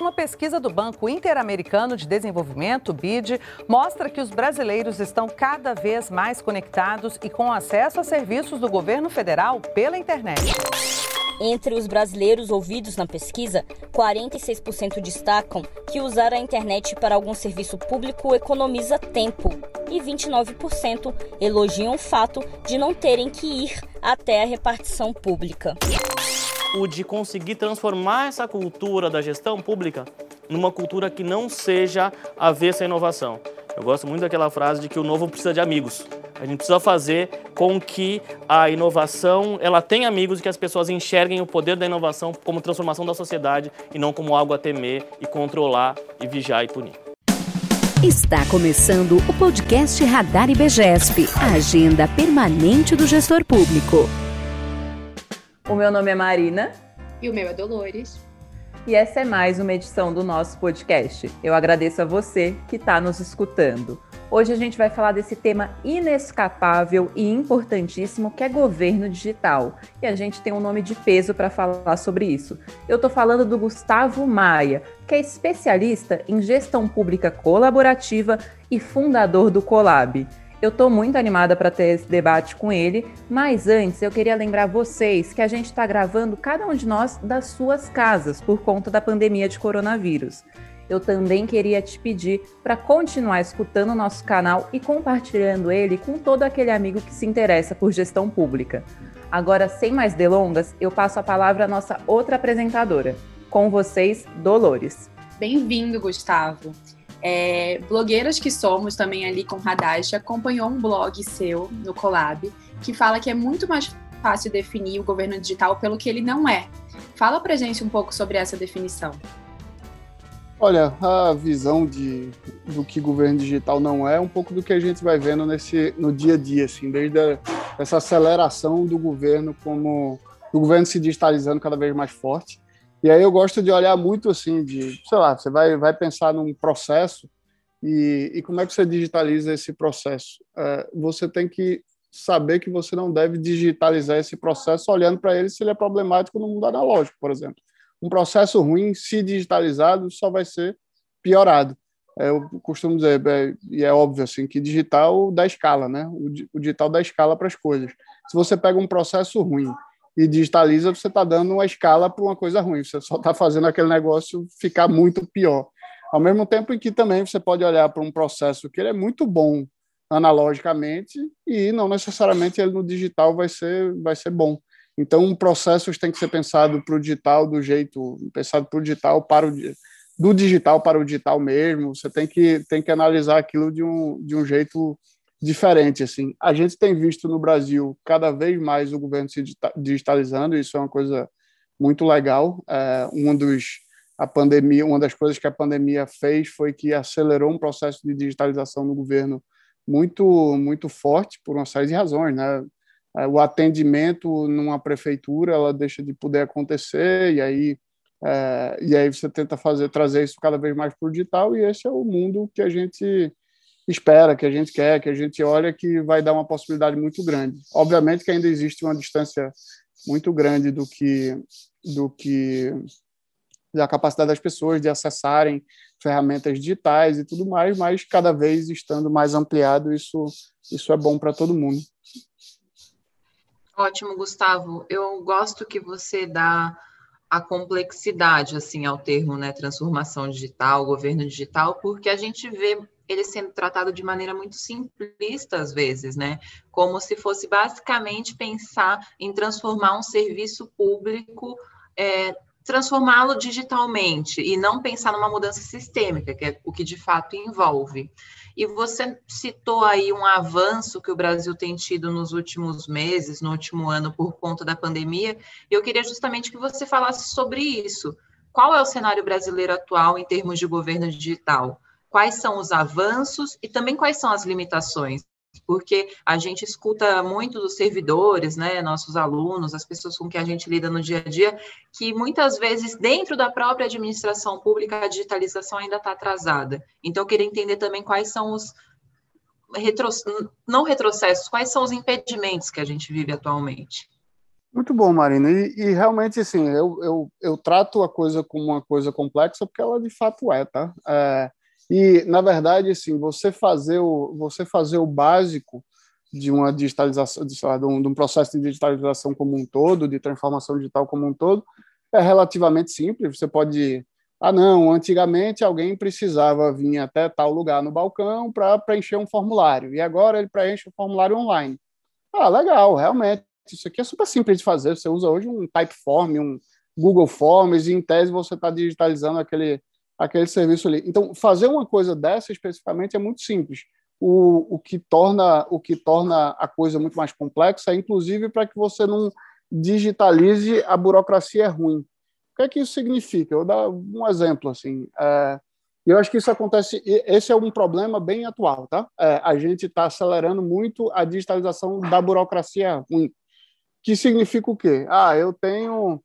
Uma pesquisa do Banco Interamericano de Desenvolvimento, BID, mostra que os brasileiros estão cada vez mais conectados e com acesso a serviços do governo federal pela internet. Entre os brasileiros ouvidos na pesquisa, 46% destacam que usar a internet para algum serviço público economiza tempo e 29% elogiam o fato de não terem que ir até a repartição pública. O de conseguir transformar essa cultura da gestão pública numa cultura que não seja avessa à inovação. Eu gosto muito daquela frase de que o novo precisa de amigos. A gente precisa fazer com que a inovação ela tenha amigos e que as pessoas enxerguem o poder da inovação como transformação da sociedade e não como algo a temer e controlar e vigiar e punir. Está começando o podcast Radar IBGESP, a agenda permanente do gestor público. O meu nome é Marina. E o meu é Dolores e essa é mais uma edição do nosso podcast. Eu agradeço a você que está nos escutando. Hoje a gente vai falar desse tema inescapável e importantíssimo que é governo digital. E a gente tem um nome de peso para falar sobre isso. Eu estou falando do Gustavo Maia, que é especialista em gestão pública colaborativa e fundador do Colab. Eu estou muito animada para ter esse debate com ele, mas antes eu queria lembrar vocês que a gente está gravando cada um de nós das suas casas por conta da pandemia de coronavírus. Eu também queria te pedir para continuar escutando o nosso canal e compartilhando ele com todo aquele amigo que se interessa por gestão pública. Agora, sem mais delongas, eu passo a palavra à nossa outra apresentadora. Com vocês, Dolores. Bem-vindo, Gustavo. É, blogueiras que somos também ali com Radash acompanhou um blog seu no Colab que fala que é muito mais fácil definir o governo digital pelo que ele não é. Fala pra gente um pouco sobre essa definição. Olha, a visão de, do que governo digital não é, é um pouco do que a gente vai vendo nesse, no dia a dia, assim, desde a, essa aceleração do governo como do governo se digitalizando cada vez mais forte. E aí eu gosto de olhar muito assim, de, sei lá, você vai, vai pensar num processo e, e como é que você digitaliza esse processo? É, você tem que saber que você não deve digitalizar esse processo olhando para ele se ele é problemático no mundo analógico, por exemplo. Um processo ruim, se digitalizado, só vai ser piorado. É, eu costumo dizer, é, e é óbvio assim, que digital dá escala, né? O, o digital dá escala para as coisas. Se você pega um processo ruim e digitaliza, você está dando uma escala para uma coisa ruim, você só está fazendo aquele negócio ficar muito pior. Ao mesmo tempo em que também você pode olhar para um processo que ele é muito bom analogicamente e não necessariamente ele no digital vai ser, vai ser bom. Então, processos têm que ser pensado para o digital do jeito, pensado para o digital para o do digital para o digital mesmo. Você tem que tem que analisar aquilo de um, de um jeito diferente assim. A gente tem visto no Brasil cada vez mais o governo se digitalizando, isso é uma coisa muito legal. É, um dos a pandemia, uma das coisas que a pandemia fez foi que acelerou um processo de digitalização no governo muito muito forte por uma série de razões, né? É, o atendimento numa prefeitura ela deixa de poder acontecer e aí é, e aí você tenta fazer trazer isso cada vez mais para o digital e esse é o mundo que a gente espera, que a gente quer, que a gente olha que vai dar uma possibilidade muito grande. Obviamente que ainda existe uma distância muito grande do que do que da capacidade das pessoas de acessarem ferramentas digitais e tudo mais, mas cada vez estando mais ampliado, isso isso é bom para todo mundo. Ótimo, Gustavo. Eu gosto que você dá a complexidade assim ao termo, né, transformação digital, governo digital, porque a gente vê ele sendo tratado de maneira muito simplista às vezes, né? Como se fosse basicamente pensar em transformar um serviço público, é, transformá-lo digitalmente e não pensar numa mudança sistêmica, que é o que de fato envolve. E você citou aí um avanço que o Brasil tem tido nos últimos meses, no último ano, por conta da pandemia. Eu queria justamente que você falasse sobre isso. Qual é o cenário brasileiro atual em termos de governo digital? Quais são os avanços e também quais são as limitações. Porque a gente escuta muito dos servidores, né, nossos alunos, as pessoas com quem a gente lida no dia a dia, que muitas vezes, dentro da própria administração pública, a digitalização ainda está atrasada. Então, eu queria entender também quais são os retro, não retrocessos, quais são os impedimentos que a gente vive atualmente. Muito bom, Marina. E, e, realmente, assim, eu, eu, eu trato a coisa como uma coisa complexa porque ela de fato é, tá? É, e, na verdade, assim, você fazer o, você fazer o básico de uma digitalização, de, de, um, de um processo de digitalização como um todo, de transformação digital como um todo, é relativamente simples. Você pode ah, não, antigamente alguém precisava vir até tal lugar no balcão para preencher um formulário, e agora ele preenche o formulário online. Ah, legal, realmente isso aqui é super simples de fazer. Você usa hoje um Typeform, um Google Forms, e em tese você está digitalizando aquele, aquele serviço ali. Então, fazer uma coisa dessa especificamente é muito simples. O, o, que torna, o que torna a coisa muito mais complexa é, inclusive, para que você não digitalize a burocracia ruim. O que é que isso significa? Eu vou dar um exemplo. assim. É, eu acho que isso acontece. Esse é um problema bem atual, tá? É, a gente está acelerando muito a digitalização da burocracia ruim que significa o quê? Ah, eu tenho,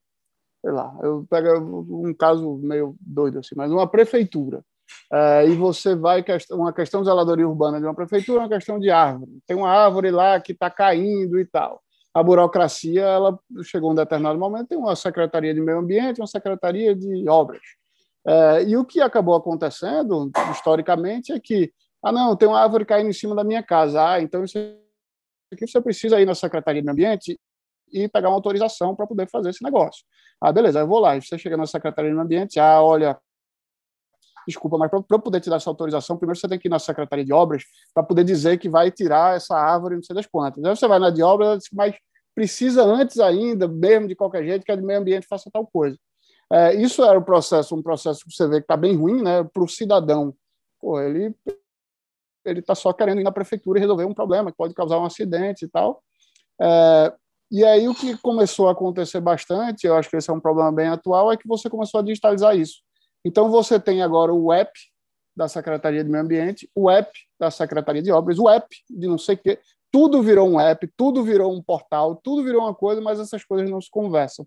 sei lá, eu pego um caso meio doido assim, mas uma prefeitura. É, e você vai uma questão de zeladoria urbana de uma prefeitura, uma questão de árvore. Tem uma árvore lá que está caindo e tal. A burocracia, ela chegou a um determinado momento, tem uma secretaria de meio ambiente, uma secretaria de obras. É, e o que acabou acontecendo, historicamente, é que, ah, não, tem uma árvore caindo em cima da minha casa. Ah, então isso aqui você precisa ir na secretaria de meio ambiente e pegar uma autorização para poder fazer esse negócio. Ah, beleza, eu vou lá. Você chega na Secretaria do Ambiente, ah, olha, desculpa, mas para eu poder te dar essa autorização, primeiro você tem que ir na Secretaria de Obras para poder dizer que vai tirar essa árvore, não sei das quantas. Aí você vai na de obras, mas precisa antes ainda, mesmo de qualquer jeito, que a de meio ambiente faça tal coisa. É, isso era o processo, um processo que você vê que está bem ruim, né? Para o cidadão, pô, ele ele está só querendo ir na prefeitura e resolver um problema que pode causar um acidente e tal. É, e aí o que começou a acontecer bastante, eu acho que esse é um problema bem atual, é que você começou a digitalizar isso. Então você tem agora o app da Secretaria de Meio Ambiente, o app da Secretaria de Obras, o app de não sei o quê, tudo virou um app, tudo virou um portal, tudo virou uma coisa, mas essas coisas não se conversam.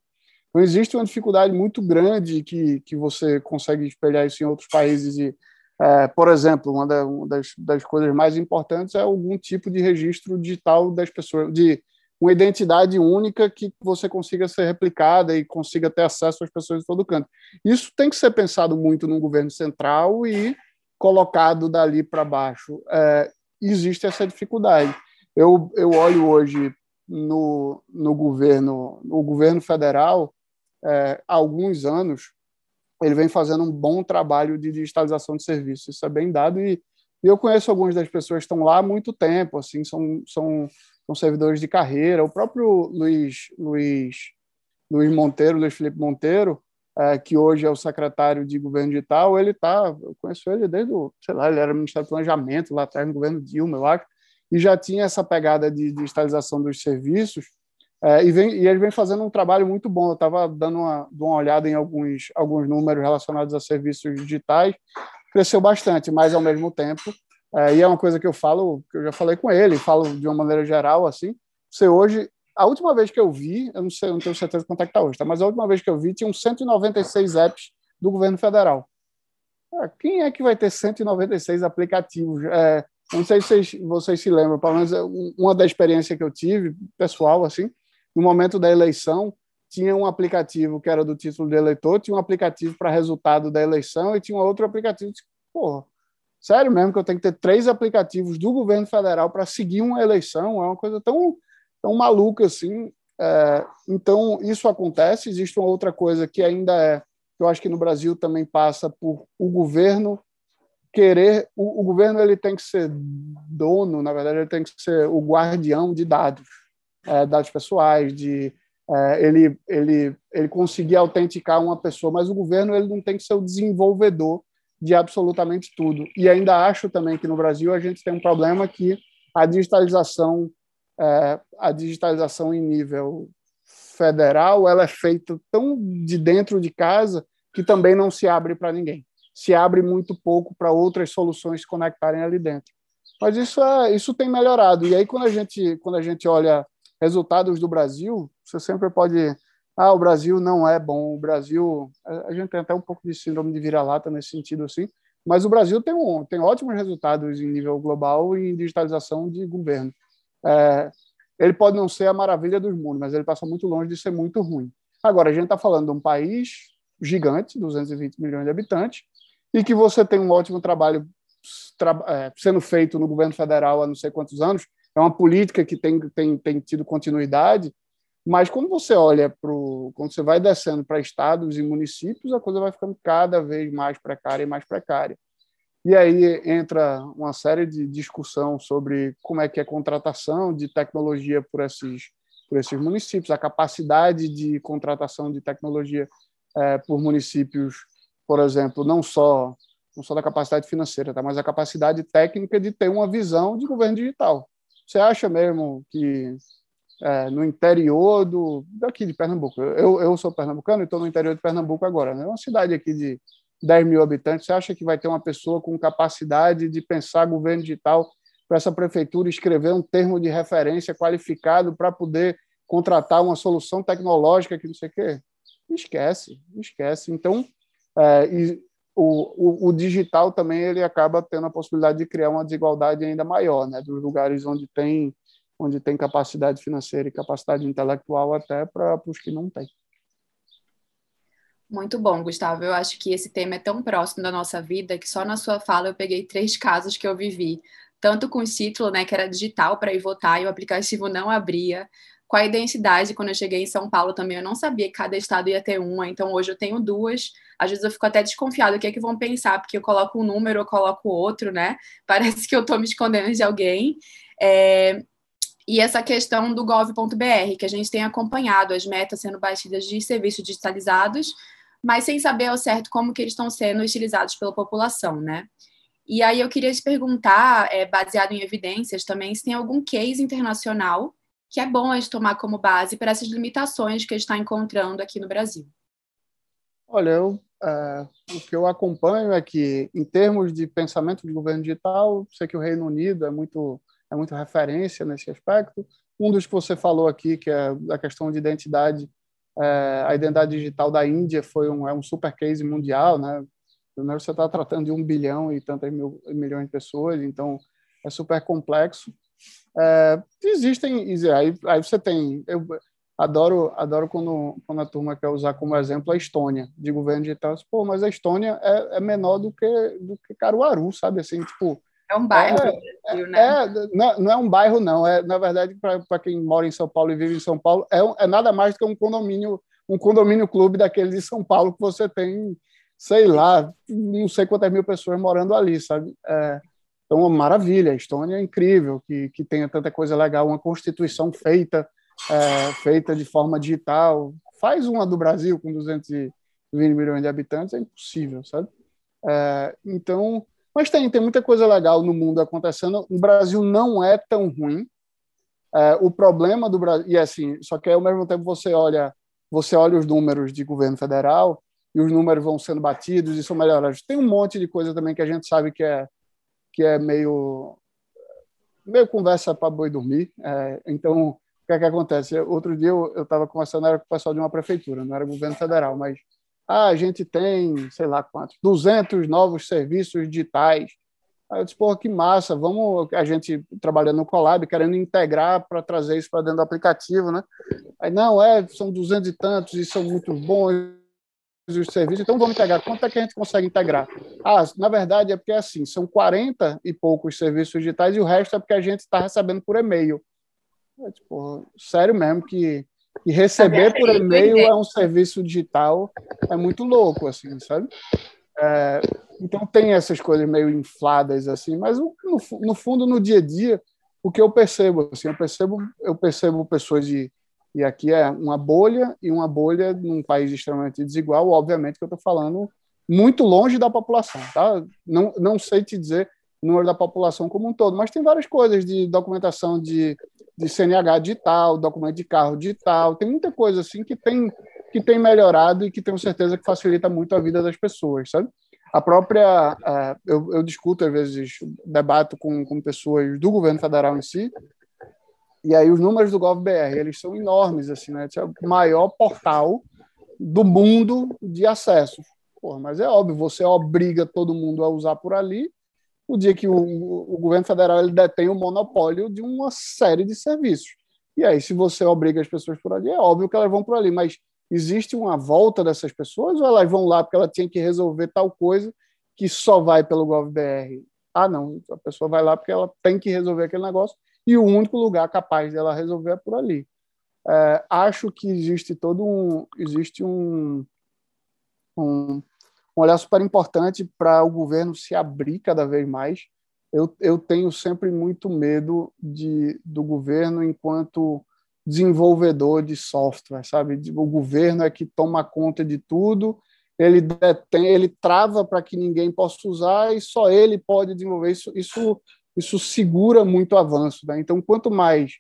Então existe uma dificuldade muito grande que, que você consegue espelhar isso em outros países e é, por exemplo, uma, da, uma das, das, coisas mais importantes é algum tipo de registro digital das pessoas, de uma identidade única que você consiga ser replicada e consiga ter acesso às pessoas de todo canto. Isso tem que ser pensado muito no governo central e colocado dali para baixo. É, existe essa dificuldade. Eu, eu olho hoje no, no governo, no governo federal, é, há alguns anos, ele vem fazendo um bom trabalho de digitalização de serviços. Isso é bem dado e, e eu conheço algumas das pessoas que estão lá há muito tempo, assim, são, são são servidores de carreira. O próprio Luiz, Luiz, Luiz Monteiro, Luiz Felipe Monteiro, é, que hoje é o secretário de governo digital, ele está, eu conheço ele desde, o, sei lá, ele era Ministério do Planejamento lá atrás no governo Dilma, eu acho, e já tinha essa pegada de digitalização dos serviços, é, e, vem, e ele vem fazendo um trabalho muito bom. Eu estava dando uma, uma olhada em alguns, alguns números relacionados a serviços digitais, cresceu bastante, mas ao mesmo tempo é, e é uma coisa que eu falo, que eu já falei com ele, falo de uma maneira geral, assim. Você hoje, a última vez que eu vi, eu não sei, eu não tenho certeza quanto é que está hoje, tá? mas a última vez que eu vi, tinha 196 apps do governo federal. É, quem é que vai ter 196 aplicativos? É, não sei se vocês, vocês se lembram, pelo menos uma da experiência que eu tive, pessoal, assim, no momento da eleição, tinha um aplicativo que era do título de eleitor, tinha um aplicativo para resultado da eleição e tinha um outro aplicativo. Porra, Sério mesmo que eu tenho que ter três aplicativos do governo federal para seguir uma eleição, é uma coisa tão, tão maluca assim. É, então, isso acontece. Existe uma outra coisa que ainda é, eu acho que no Brasil também passa por o governo querer, o, o governo ele tem que ser dono, na verdade, ele tem que ser o guardião de dados, é, dados pessoais, de é, ele, ele, ele conseguir autenticar uma pessoa, mas o governo ele não tem que ser o desenvolvedor de absolutamente tudo. E ainda acho também que no Brasil a gente tem um problema que a digitalização, é, a digitalização em nível federal, ela é feita tão de dentro de casa que também não se abre para ninguém. Se abre muito pouco para outras soluções se conectarem ali dentro. Mas isso é, isso tem melhorado. E aí quando a gente quando a gente olha resultados do Brasil, você sempre pode ah, o Brasil não é bom, o Brasil, a gente tem até um pouco de síndrome de vira-lata nesse sentido assim, mas o Brasil tem, um, tem ótimos resultados em nível global em digitalização de governo. É, ele pode não ser a maravilha dos mundos, mas ele passa muito longe de ser muito ruim. Agora, a gente está falando de um país gigante, 220 milhões de habitantes, e que você tem um ótimo trabalho tra é, sendo feito no governo federal há não sei quantos anos, é uma política que tem, tem, tem tido continuidade, mas quando você olha para quando você vai descendo para estados e municípios, a coisa vai ficando cada vez mais precária e mais precária. E aí entra uma série de discussão sobre como é que é a contratação de tecnologia por esses, por esses municípios, a capacidade de contratação de tecnologia é, por municípios, por exemplo, não só não só da capacidade financeira, tá? mas a capacidade técnica de ter uma visão de governo digital. Você acha mesmo que é, no interior do daqui de Pernambuco, eu, eu sou pernambucano e estou no interior de Pernambuco agora, né? É uma cidade aqui de 10 mil habitantes, você acha que vai ter uma pessoa com capacidade de pensar governo digital para essa prefeitura escrever um termo de referência qualificado para poder contratar uma solução tecnológica que não sei o quê? Esquece, esquece. Então, é, o, o, o, digital também ele acaba tendo a possibilidade de criar uma desigualdade ainda maior, né, dos lugares onde tem onde tem capacidade financeira e capacidade intelectual até para os que não têm. Muito bom, Gustavo. Eu acho que esse tema é tão próximo da nossa vida que só na sua fala eu peguei três casos que eu vivi. Tanto com o título, né, que era digital para ir votar e o aplicativo não abria. Com a identidade, quando eu cheguei em São Paulo também, eu não sabia que cada estado ia ter uma. Então hoje eu tenho duas. Às vezes eu fico até desconfiado o que é que vão pensar, porque eu coloco um número, eu coloco outro, né? Parece que eu estou me escondendo de alguém. É, e essa questão do gov.br, que a gente tem acompanhado as metas sendo batidas de serviços digitalizados, mas sem saber ao certo como que eles estão sendo utilizados pela população, né? E aí eu queria te perguntar, é, baseado em evidências também, se tem algum case internacional que é bom a gente tomar como base para essas limitações que a gente está encontrando aqui no Brasil. Olha, eu, é, o que eu acompanho é que, em termos de pensamento de governo digital, sei que o Reino Unido é muito, é muito referência nesse aspecto. Um dos que você falou aqui, que é a questão de identidade, é, a identidade digital da Índia foi um, é um super case mundial, né? Primeiro você está tratando de um bilhão e tantas mil, milhões de pessoas, então é super complexo. É, existem, aí, aí você tem, eu adoro, adoro quando, quando a turma quer usar como exemplo a Estônia, de governo digital, pô, mas a Estônia é, é menor do que, do que Caruaru, sabe, assim, tipo, é um bairro, é, Brasil, né? É, não, não, é um bairro, não. É, na verdade, para quem mora em São Paulo e vive em São Paulo, é, é nada mais do que um condomínio, um condomínio clube daquele de São Paulo que você tem, sei lá, não sei quantas mil pessoas morando ali, sabe? É, então, maravilha, a Estônia é incrível que, que tenha tanta coisa legal, uma constituição feita, é, feita de forma digital. Faz uma do Brasil com 220 milhões de habitantes, é impossível, sabe? É, então, mas tem, tem muita coisa legal no mundo acontecendo. O Brasil não é tão ruim. É, o problema do Brasil e assim, só que ao mesmo tempo você olha, você olha os números de governo federal e os números vão sendo batidos e são melhorados. Tem um monte de coisa também que a gente sabe que é que é meio meio conversa para boi dormir. É, então, o que é que acontece? Outro dia eu estava conversando era com o pessoal de uma prefeitura, não era governo federal, mas ah, a gente tem, sei lá quantos, 200 novos serviços digitais. Aí eu disse, porra, que massa, vamos, a gente trabalhando no Colab, querendo integrar para trazer isso para dentro do aplicativo, né? Aí, não, é, são 200 e tantos e são muito bons os serviços, então vamos integrar. Quanto é que a gente consegue integrar? Ah, na verdade é porque é assim, são 40 e poucos serviços digitais e o resto é porque a gente está recebendo por e-mail. É, tipo, sério mesmo que e receber por e-mail é um serviço digital, é muito louco, assim, sabe? É, então tem essas coisas meio infladas, assim, mas no, no, fundo, no dia a dia, o que eu percebo, assim, eu percebo, eu percebo pessoas de e aqui é uma bolha e uma bolha num país extremamente desigual, obviamente que eu estou falando muito longe da população, tá? Não, não sei te dizer número da população como um todo, mas tem várias coisas de documentação de de CNH digital, documento de carro digital, tem muita coisa assim que tem que tem melhorado e que tenho certeza que facilita muito a vida das pessoas, sabe? A própria, uh, eu, eu, discuto às vezes, debato com, com pessoas do governo federal em si, e aí os números do GovBR, eles são enormes, assim, né? É o maior portal do mundo de acesso. Porra, mas é óbvio, você obriga todo mundo a usar por ali, o dia que o, o governo federal ele detém o monopólio de uma série de serviços. E aí, se você obriga as pessoas por ali, é óbvio que elas vão por ali, mas existe uma volta dessas pessoas ou elas vão lá porque ela tinha que resolver tal coisa que só vai pelo GovBR? Ah, não, a pessoa vai lá porque ela tem que resolver aquele negócio e o único lugar capaz dela resolver é por ali. É, acho que existe todo um existe um, um, um olhar super importante para o governo se abrir cada vez mais. Eu, eu tenho sempre muito medo de, do governo enquanto desenvolvedor de software, sabe? O governo é que toma conta de tudo, ele detém, ele trava para que ninguém possa usar e só ele pode desenvolver isso. Isso, isso segura muito o avanço. Né? Então, quanto mais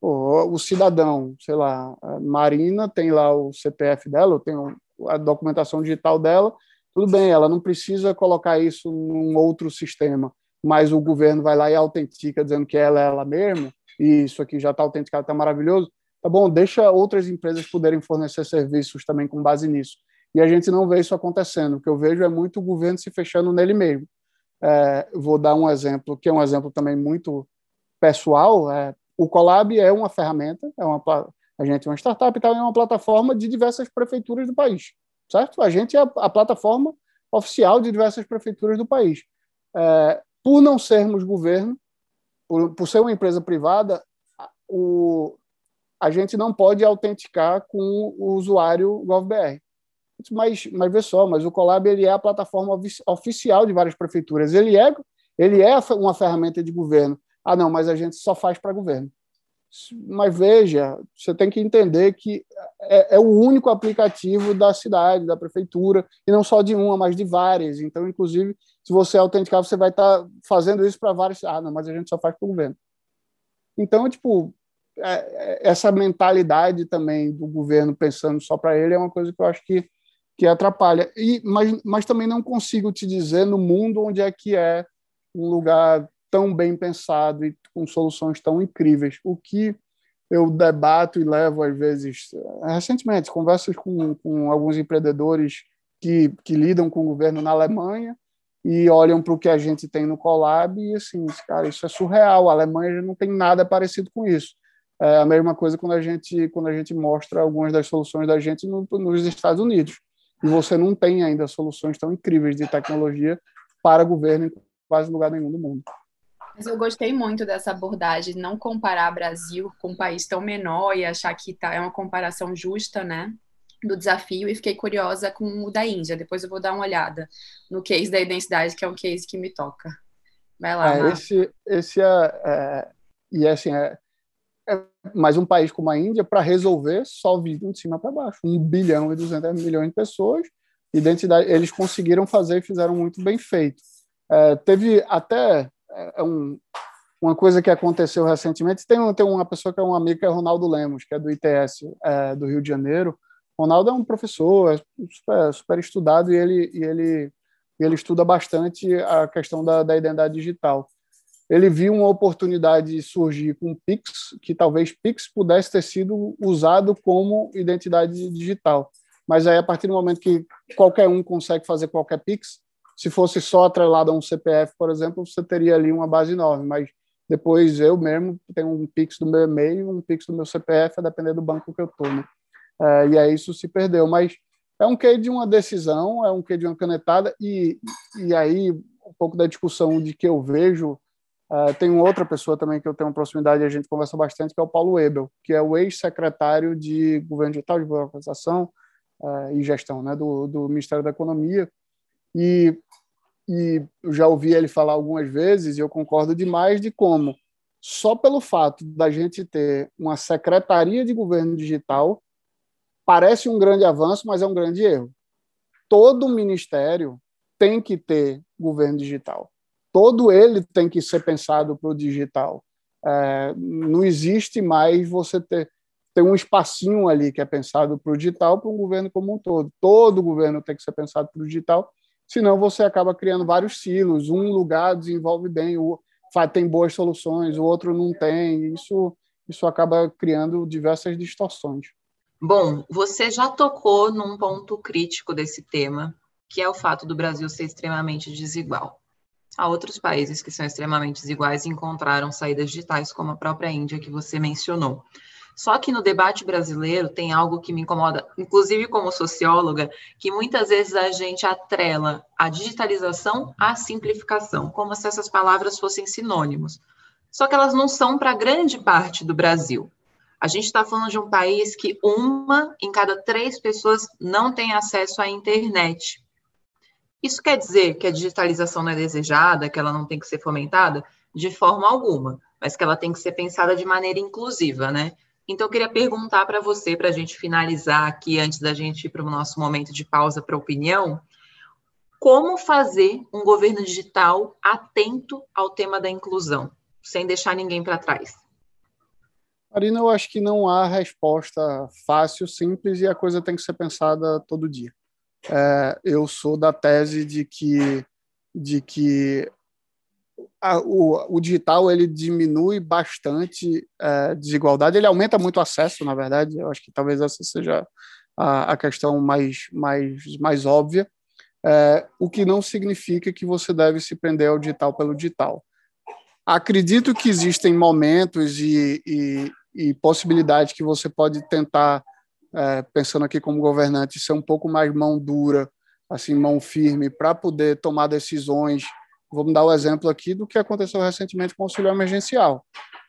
pô, o cidadão, sei lá, a Marina tem lá o CPF dela, eu tenho a documentação digital dela, tudo bem, ela não precisa colocar isso num outro sistema, mas o governo vai lá e autentica dizendo que ela é ela mesma e isso aqui já está autenticado, está maravilhoso, tá bom, deixa outras empresas poderem fornecer serviços também com base nisso. E a gente não vê isso acontecendo. O que eu vejo é muito o governo se fechando nele mesmo. É, vou dar um exemplo, que é um exemplo também muito pessoal. É, o Colab é uma ferramenta, é uma, a gente é uma startup e é uma plataforma de diversas prefeituras do país, certo? A gente é a, a plataforma oficial de diversas prefeituras do país. É, por não sermos governo, por, por ser uma empresa privada, o, a gente não pode autenticar com o usuário GovBR. Mas, mas vê só, mas o Colab ele é a plataforma oficial de várias prefeituras. Ele é, ele é uma ferramenta de governo. Ah, não, mas a gente só faz para governo. Mas veja, você tem que entender que é, é, o único aplicativo da cidade, da prefeitura, e não só de uma, mas de várias. Então, inclusive, se você autenticar, você vai estar tá fazendo isso para vários. Ah, não, mas a gente só faz para o governo. Então, tipo, é, é, essa mentalidade também do governo pensando só para ele é uma coisa que eu acho que, que atrapalha. E, mas, mas também não consigo te dizer no mundo onde é que é um lugar tão bem pensado e com soluções tão incríveis. O que eu debato e levo, às vezes, recentemente, conversas com, com alguns empreendedores que, que lidam com o governo na Alemanha e olham para o que a gente tem no Colab e assim, cara, isso é surreal. A Alemanha não tem nada parecido com isso. É a mesma coisa quando a gente quando a gente mostra algumas das soluções da gente no, nos Estados Unidos. E você não tem ainda soluções tão incríveis de tecnologia para governo em quase lugar nenhum do mundo. Mas eu gostei muito dessa abordagem, não comparar Brasil com um país tão menor e achar que tá, é uma comparação justa, né? do desafio e fiquei curiosa com o da Índia. Depois eu vou dar uma olhada no case da identidade, que é um case que me toca. Vai lá. É, esse, esse é, é, e é assim é, é mais um país como a Índia para resolver só vindo de cima para baixo, um bilhão e 200 milhões de pessoas. Identidade, eles conseguiram fazer e fizeram muito bem feito. É, teve até é, um, uma coisa que aconteceu recentemente. Tem, tem uma pessoa que é um amigo, que é Ronaldo Lemos, que é do ITS é, do Rio de Janeiro. Ronaldo é um professor é super, super estudado e ele, e ele, ele estuda bastante a questão da, da identidade digital. Ele viu uma oportunidade surgir com o Pix, que talvez Pix pudesse ter sido usado como identidade digital. Mas aí, a partir do momento que qualquer um consegue fazer qualquer Pix, se fosse só atrelado a um CPF, por exemplo, você teria ali uma base enorme. Mas depois eu mesmo tenho um Pix do meu e-mail, um Pix do meu CPF, a depender do banco que eu estou. Né? É, e aí isso se perdeu. Mas é um quê de uma decisão, é um quê de uma canetada, e, e aí um pouco da discussão de que eu vejo. Uh, tem outra pessoa também que eu tenho uma proximidade e a gente conversa bastante, que é o Paulo Ebel, que é o ex-secretário de Governo Digital, de Burocratização uh, e Gestão né, do, do Ministério da Economia. E, e eu já ouvi ele falar algumas vezes, e eu concordo demais de como, só pelo fato da gente ter uma Secretaria de Governo Digital, parece um grande avanço, mas é um grande erro. Todo ministério tem que ter governo digital. Todo ele tem que ser pensado para o digital. É, não existe mais você ter, ter um espacinho ali que é pensado para o digital para um governo como um todo. Todo governo tem que ser pensado para o digital, senão você acaba criando vários silos. Um lugar desenvolve bem, o tem boas soluções, o outro não tem. Isso, isso acaba criando diversas distorções. Bom, você já tocou num ponto crítico desse tema, que é o fato do Brasil ser extremamente desigual. Há outros países que são extremamente desiguais e encontraram saídas digitais, como a própria Índia, que você mencionou. Só que no debate brasileiro tem algo que me incomoda, inclusive como socióloga, que muitas vezes a gente atrela a digitalização à simplificação, como se essas palavras fossem sinônimos. Só que elas não são para grande parte do Brasil. A gente está falando de um país que uma em cada três pessoas não tem acesso à internet. Isso quer dizer que a digitalização não é desejada, que ela não tem que ser fomentada? De forma alguma, mas que ela tem que ser pensada de maneira inclusiva, né? Então, eu queria perguntar para você, para a gente finalizar aqui, antes da gente ir para o nosso momento de pausa para opinião, como fazer um governo digital atento ao tema da inclusão, sem deixar ninguém para trás? Marina, eu acho que não há resposta fácil, simples, e a coisa tem que ser pensada todo dia. É, eu sou da tese de que, de que a, o, o, digital ele diminui bastante a é, desigualdade, ele aumenta muito o acesso, na verdade, eu acho que talvez essa seja a, a questão mais, mais, mais óbvia, é, o que não significa que você deve se prender ao digital pelo digital. Acredito que existem momentos e, e, e possibilidades que você pode tentar, é, pensando aqui como governante, ser um pouco mais mão dura, assim, mão firme, para poder tomar decisões Vamos dar o exemplo aqui do que aconteceu recentemente com o auxílio emergencial.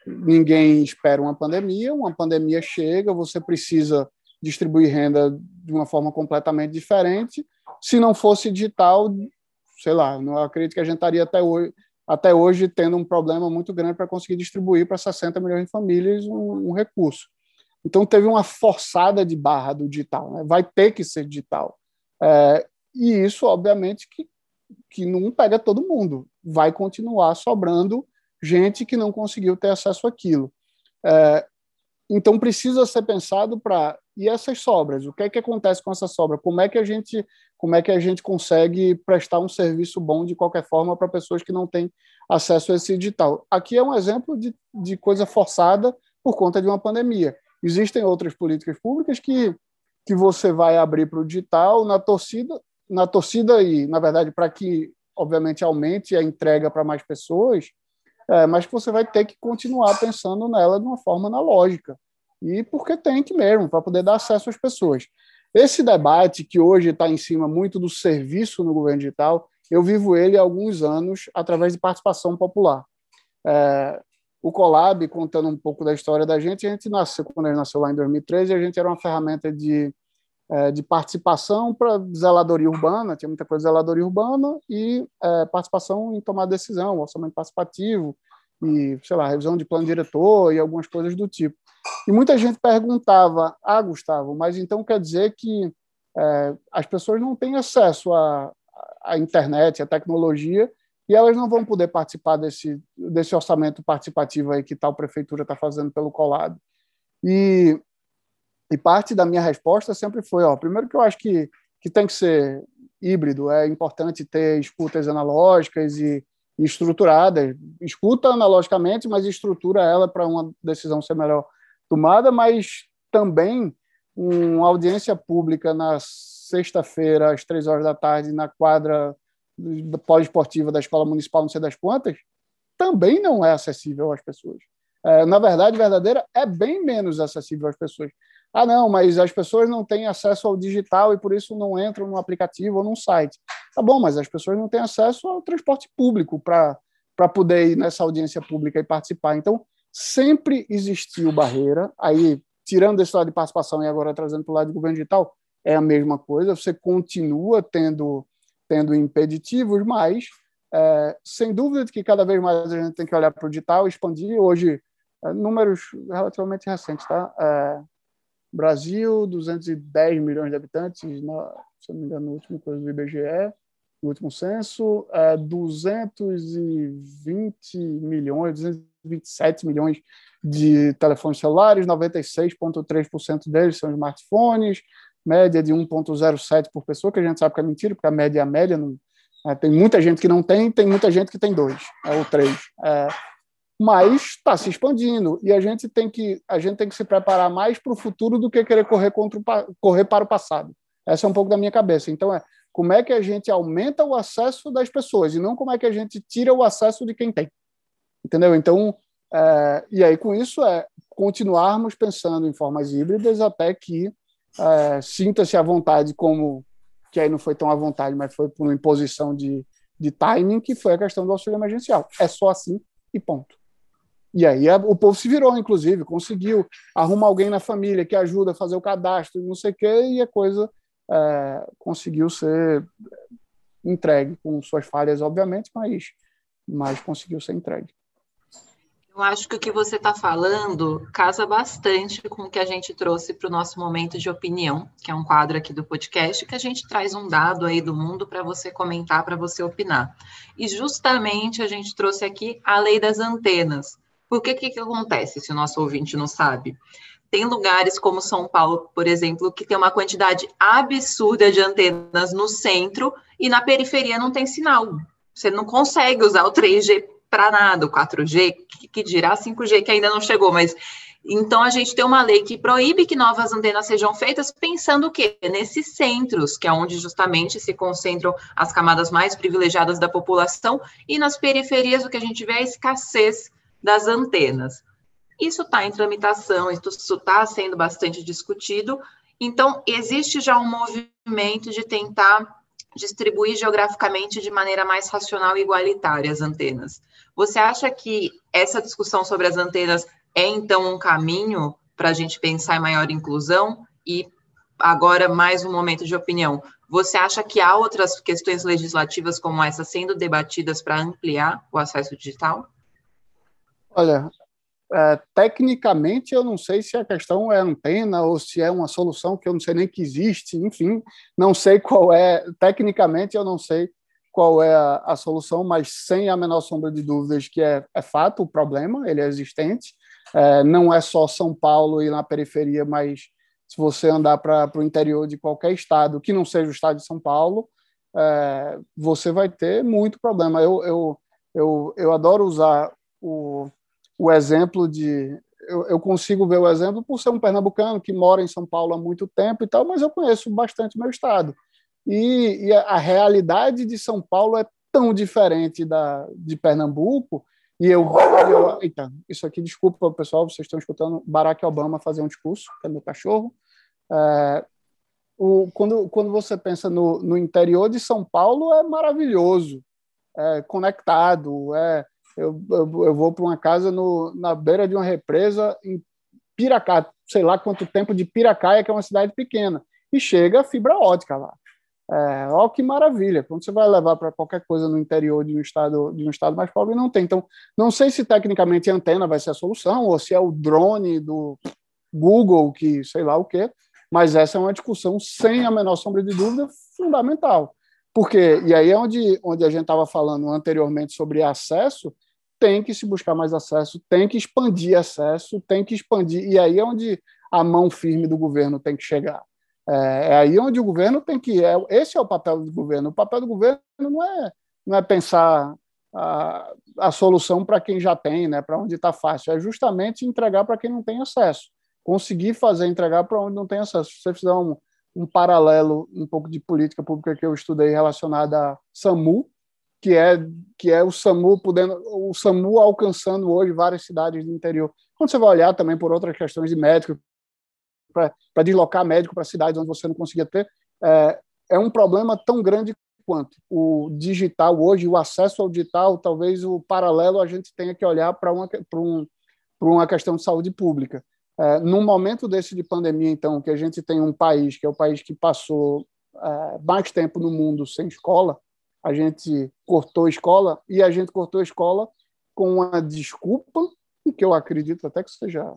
Ninguém espera uma pandemia, uma pandemia chega, você precisa distribuir renda de uma forma completamente diferente. Se não fosse digital, sei lá, não acredito que a gente estaria até hoje, até hoje tendo um problema muito grande para conseguir distribuir para 60 milhões de famílias um, um, recurso. Então teve uma forçada de barra do digital, né? vai ter que ser digital. É, e isso, obviamente, que que não pega todo mundo. Vai continuar sobrando gente que não conseguiu ter acesso àquilo. É, então precisa ser pensado para e essas sobras. O que é que acontece com essa sobra? Como é que a gente como é que a gente consegue prestar um serviço bom de qualquer forma para pessoas que não têm acesso a esse digital? Aqui é um exemplo de, de coisa forçada por conta de uma pandemia. Existem outras políticas públicas que que você vai abrir para o digital na torcida na torcida e, na verdade, para que, obviamente, aumente a entrega para mais pessoas, é, mas que você vai ter que continuar pensando nela de uma forma analógica. E porque tem que mesmo, para poder dar acesso às pessoas. Esse debate, que hoje está em cima muito do serviço no governo digital, eu vivo ele há alguns anos através de participação popular. É, o Colab, contando um pouco da história da gente, a gente nasceu, quando a gente nasceu lá em 2013, a gente era uma ferramenta de é, de participação para zeladoria urbana, tinha muita coisa de zeladoria urbana, e é, participação em tomar decisão, orçamento participativo, e, sei lá, revisão de plano diretor e algumas coisas do tipo. E muita gente perguntava, ah, Gustavo, mas então quer dizer que é, as pessoas não têm acesso à, à internet, à tecnologia, e elas não vão poder participar desse, desse orçamento participativo aí que tal prefeitura está fazendo pelo Colab. E e parte da minha resposta sempre foi, ó, primeiro que eu acho que, que tem que ser híbrido, é importante ter escutas analógicas e, estruturadas. Escuta analogicamente, mas estrutura ela para uma decisão ser melhor tomada, mas também uma audiência pública na sexta-feira, às três horas da tarde, na quadra pós-esportiva da Escola Municipal, não sei das quantas, também não é acessível às pessoas. É, na verdade, verdadeira, é bem menos acessível às pessoas. Ah, não, mas as pessoas não têm acesso ao digital e por isso não entram no aplicativo ou num site. Tá bom, mas as pessoas não têm acesso ao transporte público para poder ir nessa audiência pública e participar. Então, sempre existiu barreira. Aí, tirando esse lado de participação e agora trazendo para o lado do governo digital, é a mesma coisa. Você continua tendo, tendo impeditivos, mas é, sem dúvida que cada vez mais a gente tem que olhar para o digital, expandir. Hoje, é, números relativamente recentes, tá? É, Brasil, 210 milhões de habitantes, na, se não me engano, no último coisa do IBGE, no último censo, é 220 milhões, 227 milhões de telefones celulares, 96,3% deles são smartphones, média de 1,07 por pessoa, que a gente sabe que é mentira, porque a média é a média, não, é, tem muita gente que não tem, tem muita gente que tem dois, é, ou três. É, mas está se expandindo e a gente tem que a gente tem que se preparar mais para o futuro do que querer correr contra o, correr para o passado. Essa é um pouco da minha cabeça. Então é como é que a gente aumenta o acesso das pessoas e não como é que a gente tira o acesso de quem tem, entendeu? Então é, e aí com isso é continuarmos pensando em formas híbridas até que é, sinta-se à vontade, como que aí não foi tão à vontade, mas foi por uma imposição de, de timing, que foi a questão do auxílio emergencial. É só assim e ponto. E aí o povo se virou, inclusive, conseguiu arrumar alguém na família que ajuda a fazer o cadastro, não sei o quê, e a coisa é, conseguiu ser entregue, com suas falhas, obviamente, mas, mas conseguiu ser entregue. Eu acho que o que você está falando casa bastante com o que a gente trouxe para o nosso momento de opinião, que é um quadro aqui do podcast, que a gente traz um dado aí do mundo para você comentar, para você opinar. E justamente a gente trouxe aqui a lei das antenas. Por que que acontece, se o nosso ouvinte não sabe? Tem lugares como São Paulo, por exemplo, que tem uma quantidade absurda de antenas no centro e na periferia não tem sinal. Você não consegue usar o 3G para nada, o 4G, que, que dirá 5G que ainda não chegou, mas então a gente tem uma lei que proíbe que novas antenas sejam feitas pensando o quê? Nesses centros, que é onde justamente se concentram as camadas mais privilegiadas da população, e nas periferias o que a gente vê é a escassez das antenas. Isso está em tramitação, isso está sendo bastante discutido. Então, existe já um movimento de tentar distribuir geograficamente de maneira mais racional e igualitária as antenas. Você acha que essa discussão sobre as antenas é então um caminho para a gente pensar em maior inclusão? E agora, mais um momento de opinião. Você acha que há outras questões legislativas como essa sendo debatidas para ampliar o acesso digital? Olha, é, tecnicamente, eu não sei se a questão é antena ou se é uma solução que eu não sei nem que existe, enfim, não sei qual é. Tecnicamente, eu não sei qual é a, a solução, mas sem a menor sombra de dúvidas que é, é fato o problema, ele é existente. É, não é só São Paulo e na periferia, mas se você andar para o interior de qualquer estado que não seja o estado de São Paulo, é, você vai ter muito problema. Eu, eu, eu, eu adoro usar o o exemplo de. Eu, eu, consigo ver o exemplo por ser um pernambucano que mora em São Paulo há muito tempo e tal, mas eu conheço bastante meu estado. E, e a, a, realidade de São Paulo é tão diferente da de Pernambuco. E eu, eu. Eita, isso aqui, desculpa, pessoal, vocês estão escutando Barack Obama fazer um discurso, que é meu cachorro. É, o, quando, quando você pensa no, no interior de São Paulo, é maravilhoso, é conectado, é eu, eu, eu vou para uma casa no, na beira de uma represa em Piracá, sei lá quanto tempo de Piracaia, que é uma cidade pequena, e chega fibra ótica lá. É, ó que maravilha! Quando você vai levar para qualquer coisa no interior de um estado de um estado mais pobre, não tem. Então, não sei se tecnicamente a antena vai ser a solução ou se é o drone do Google que sei lá o quê, mas essa é uma discussão sem a menor sombra de dúvida fundamental. Porque e aí é onde onde a gente estava falando anteriormente sobre acesso, tem que se buscar mais acesso, tem que expandir acesso, tem que expandir. E aí é onde a mão firme do governo tem que chegar. É, é aí onde o governo tem que. É, esse é o papel do governo. O papel do governo não é, não é pensar a, a solução para quem já tem, né, para onde está fácil, é justamente entregar para quem não tem acesso. Conseguir fazer entregar para onde não tem acesso. Se você fizer um, um paralelo, um pouco de política pública que eu estudei relacionada a SAMU, que é que é o SAMU podendo o SAMU alcançando hoje várias cidades do interior. Quando você vai olhar também por outras questões de médico para deslocar médico para cidades onde você não conseguia ter, é, é um problema tão grande quanto o digital hoje, o acesso ao digital, talvez o paralelo a gente tenha que olhar para uma para um, uma questão de saúde pública. É, num momento desse de pandemia, então, que a gente tem um país que é o país que passou é, mais tempo no mundo sem escola, a gente cortou a escola e a gente cortou a escola com uma desculpa, e que eu acredito até que seja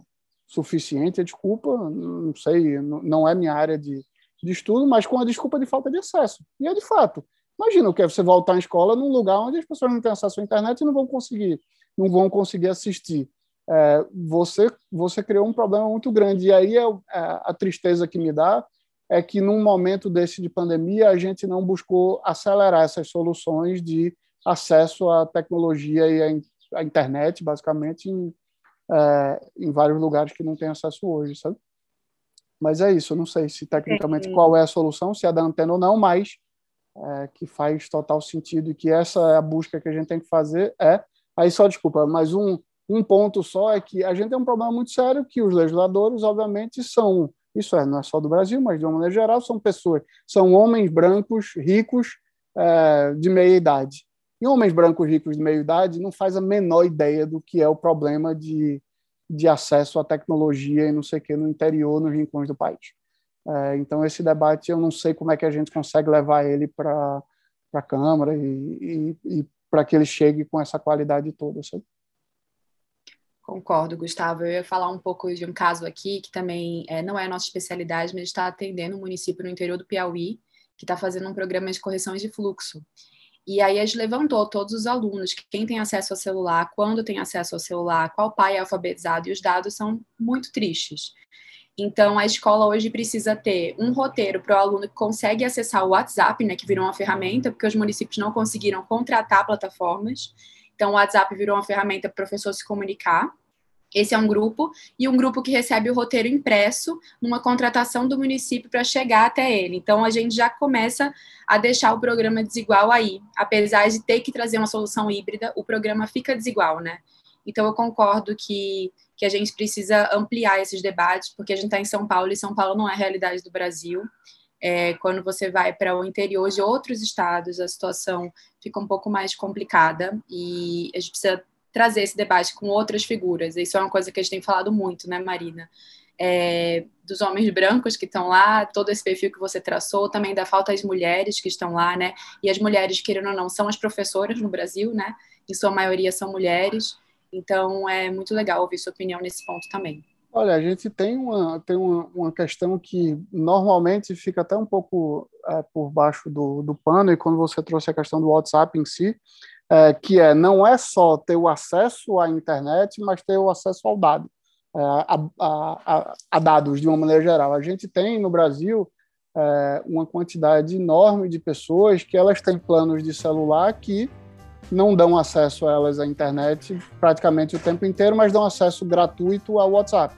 suficiente a desculpa, não sei, não é minha área de, de estudo, mas com a desculpa de falta de acesso. E é de fato. Imagina o que é você voltar à escola num lugar onde as pessoas não têm acesso à internet e não vão conseguir, não vão conseguir assistir. É, você, você criou um problema muito grande. E aí é, é a tristeza que me dá é que num momento desse de pandemia a gente não buscou acelerar essas soluções de acesso à tecnologia e à, internet, basicamente, em, é, em vários lugares que não tem acesso hoje, sabe? Mas é isso, eu não sei se tecnicamente qual é a solução, se é da antena ou não, mas é, que faz total sentido e que essa é a busca que a gente tem que fazer é. Aí só desculpa, mas um, um ponto só é que a gente tem um problema muito sério que os legisladores, obviamente, são, isso é, não é só do Brasil, mas de uma maneira geral, são pessoas, são homens brancos, ricos, é, de meia idade. E homens brancos ricos de meia idade não faz a menor ideia do que é o problema de, de acesso à tecnologia e não sei o que no interior, nos rincões do país. É, então, esse debate, eu não sei como é que a gente consegue levar ele para a Câmara e, e, e para que ele chegue com essa qualidade toda. Sabe? Concordo, Gustavo. Eu ia falar um pouco de um caso aqui que também é, não é a nossa especialidade, mas está atendendo um município no interior do Piauí que está fazendo um programa de correções de fluxo. E aí a gente levantou todos os alunos, quem tem acesso ao celular, quando tem acesso ao celular, qual pai é alfabetizado, e os dados são muito tristes. Então, a escola hoje precisa ter um roteiro para o aluno que consegue acessar o WhatsApp, né, que virou uma ferramenta, porque os municípios não conseguiram contratar plataformas. Então, o WhatsApp virou uma ferramenta para o professor se comunicar. Esse é um grupo, e um grupo que recebe o roteiro impresso numa contratação do município para chegar até ele. Então, a gente já começa a deixar o programa desigual aí. Apesar de ter que trazer uma solução híbrida, o programa fica desigual, né? Então, eu concordo que, que a gente precisa ampliar esses debates, porque a gente está em São Paulo e São Paulo não é a realidade do Brasil. É, quando você vai para o interior de outros estados, a situação fica um pouco mais complicada e a gente precisa trazer esse debate com outras figuras. Isso é uma coisa que a gente tem falado muito, né, Marina? É, dos homens brancos que estão lá, todo esse perfil que você traçou, também da falta das mulheres que estão lá, né? E as mulheres, querendo ou não, são as professoras no Brasil, né? Em sua maioria são mulheres. Então é muito legal ouvir sua opinião nesse ponto também. Olha, a gente tem uma, tem uma, uma questão que normalmente fica até um pouco é, por baixo do, do pano, e quando você trouxe a questão do WhatsApp em si, é, que é não é só ter o acesso à internet, mas ter o acesso ao dado, é, a, a, a, dados de uma maneira geral. A gente tem no Brasil é, uma quantidade enorme de pessoas que elas têm planos de celular que não dão acesso a elas à internet praticamente o tempo inteiro, mas dão acesso gratuito ao WhatsApp.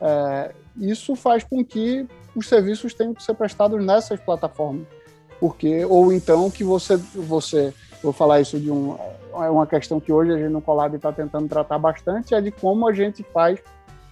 É, isso faz com que os serviços tenham que ser prestados nessas plataformas, porque ou então que você você vou falar isso de um, é uma questão que hoje a gente no Colab está tentando tratar bastante, é de como a gente faz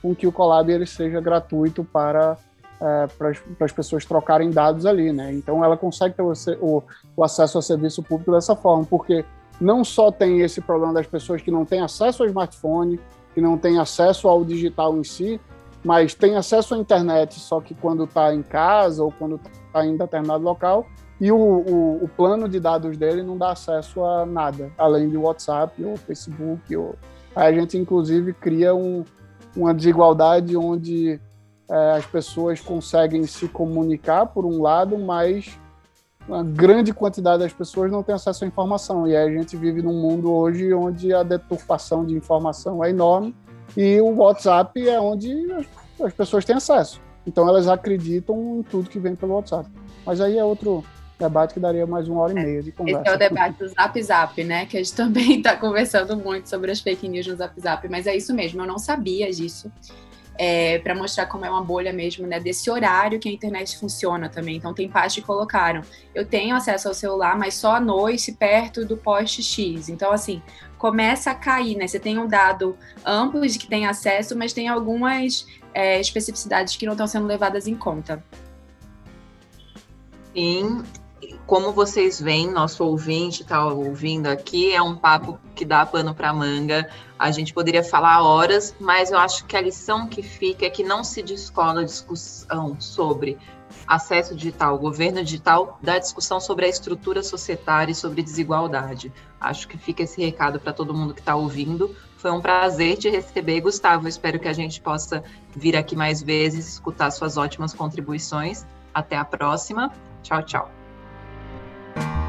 com que o Colab ele seja gratuito para, é, para, as, pessoas trocarem dados ali, né? Então ela consegue ter o, o, acesso ao serviço público dessa forma, porque não só tem esse problema das pessoas que não têm acesso ao smartphone, que não têm acesso ao digital em si, mas tem acesso à internet só que quando está em casa ou quando está em determinado local, e o, o, o, plano de dados dele não dá acesso a nada, além de WhatsApp ou Facebook. Ou... Aí a gente, inclusive, cria um, uma desigualdade onde é, as pessoas conseguem se comunicar, por um lado, mas uma grande quantidade das pessoas não tem acesso à informação. E aí a gente vive num mundo hoje onde a deturpação de informação é enorme e o WhatsApp é onde as, as pessoas têm acesso. Então elas acreditam em tudo que vem pelo WhatsApp. Mas aí é outro, debate que daria mais uma hora e meia de conversa. Esse é o debate do Zap Zap, né? Que a gente também está conversando muito sobre as fake news no Zap Zap. Mas é isso mesmo, eu não sabia disso. É, para mostrar como é uma bolha mesmo, né? Desse horário que a internet funciona também. Então tem pais que colocaram. Eu tenho acesso ao celular, mas só à noite, perto do poste X. Então, assim, começa a cair, né? Você tem um dado amplo de que tem acesso, mas tem algumas é, especificidades que não estão sendo levadas em conta. Sim, como vocês veem, nosso ouvinte está ouvindo aqui, é um papo que dá pano para manga. A gente poderia falar horas, mas eu acho que a lição que fica é que não se descola a discussão sobre acesso digital, governo digital, da discussão sobre a estrutura societária e sobre desigualdade. Acho que fica esse recado para todo mundo que está ouvindo. Foi um prazer te receber, Gustavo. Espero que a gente possa vir aqui mais vezes, escutar suas ótimas contribuições. Até a próxima. Tchau, tchau. thank you